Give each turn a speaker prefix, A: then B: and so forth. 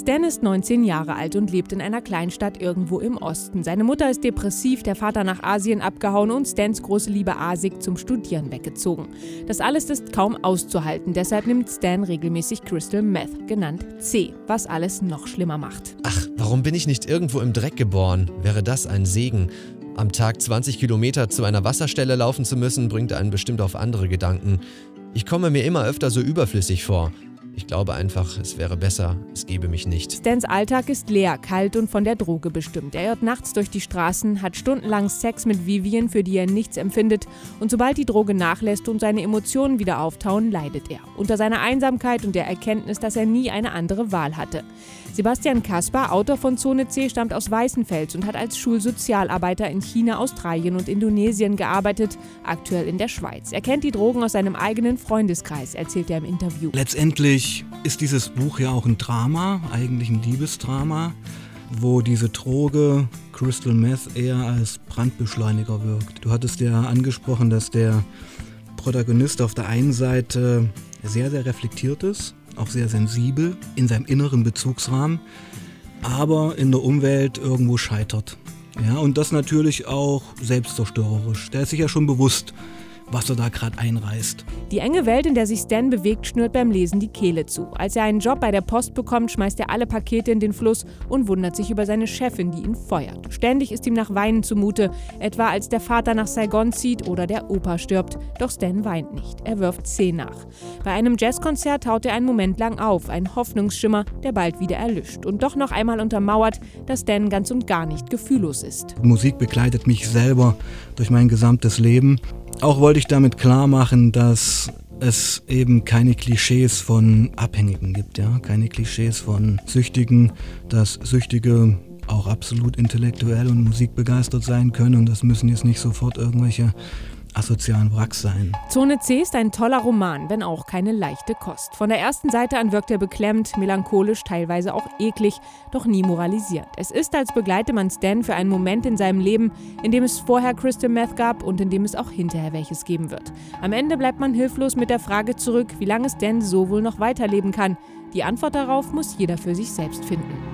A: Stan ist 19 Jahre alt und lebt in einer Kleinstadt irgendwo im Osten. Seine Mutter ist depressiv, der Vater nach Asien abgehauen und Stans große Liebe Asik zum Studieren weggezogen. Das alles ist kaum auszuhalten, deshalb nimmt Stan regelmäßig Crystal Meth, genannt C, was alles noch schlimmer macht.
B: Ach, warum bin ich nicht irgendwo im Dreck geboren? Wäre das ein Segen? Am Tag 20 Kilometer zu einer Wasserstelle laufen zu müssen, bringt einen bestimmt auf andere Gedanken. Ich komme mir immer öfter so überflüssig vor. Ich glaube einfach, es wäre besser, es gebe mich nicht.
A: Stans Alltag ist leer, kalt und von der Droge bestimmt. Er irrt nachts durch die Straßen, hat stundenlang Sex mit Vivian, für die er nichts empfindet. Und sobald die Droge nachlässt und seine Emotionen wieder auftauen, leidet er. Unter seiner Einsamkeit und der Erkenntnis, dass er nie eine andere Wahl hatte. Sebastian Kaspar, Autor von Zone C, stammt aus Weißenfels und hat als Schulsozialarbeiter in China, Australien und Indonesien gearbeitet, aktuell in der Schweiz. Er kennt die Drogen aus seinem eigenen Freundeskreis, erzählt er im Interview.
C: Letztendlich ist dieses Buch ja auch ein Drama, eigentlich ein Liebesdrama, wo diese Droge Crystal Meth eher als Brandbeschleuniger wirkt. Du hattest ja angesprochen, dass der Protagonist auf der einen Seite sehr, sehr reflektiert ist auch sehr sensibel in seinem inneren Bezugsrahmen, aber in der Umwelt irgendwo scheitert. Ja, und das natürlich auch selbstzerstörerisch. Der ist sich ja schon bewusst, was er da gerade einreißt.
A: Die enge Welt, in der sich Stan bewegt, schnürt beim Lesen die Kehle zu. Als er einen Job bei der Post bekommt, schmeißt er alle Pakete in den Fluss und wundert sich über seine Chefin, die ihn feuert. Ständig ist ihm nach Weinen zumute, etwa als der Vater nach Saigon zieht oder der Opa stirbt. Doch Stan weint nicht. Er wirft C nach. Bei einem Jazzkonzert taut er einen Moment lang auf, ein Hoffnungsschimmer, der bald wieder erlischt und doch noch einmal untermauert, dass Stan ganz und gar nicht gefühllos ist.
C: Musik begleitet mich selber durch mein gesamtes Leben auch wollte ich damit klar machen, dass es eben keine Klischees von Abhängigen gibt, ja, keine Klischees von Süchtigen, dass Süchtige auch absolut intellektuell und musikbegeistert sein können und das müssen jetzt nicht sofort irgendwelche asozialen Wracks sein.
A: Zone C ist ein toller Roman, wenn auch keine leichte Kost. Von der ersten Seite an wirkt er beklemmt, melancholisch, teilweise auch eklig, doch nie moralisierend. Es ist, als begleite man Stan für einen Moment in seinem Leben, in dem es vorher Crystal Meth gab und in dem es auch hinterher welches geben wird. Am Ende bleibt man hilflos mit der Frage zurück, wie lange Stan so wohl noch weiterleben kann. Die Antwort darauf muss jeder für sich selbst finden.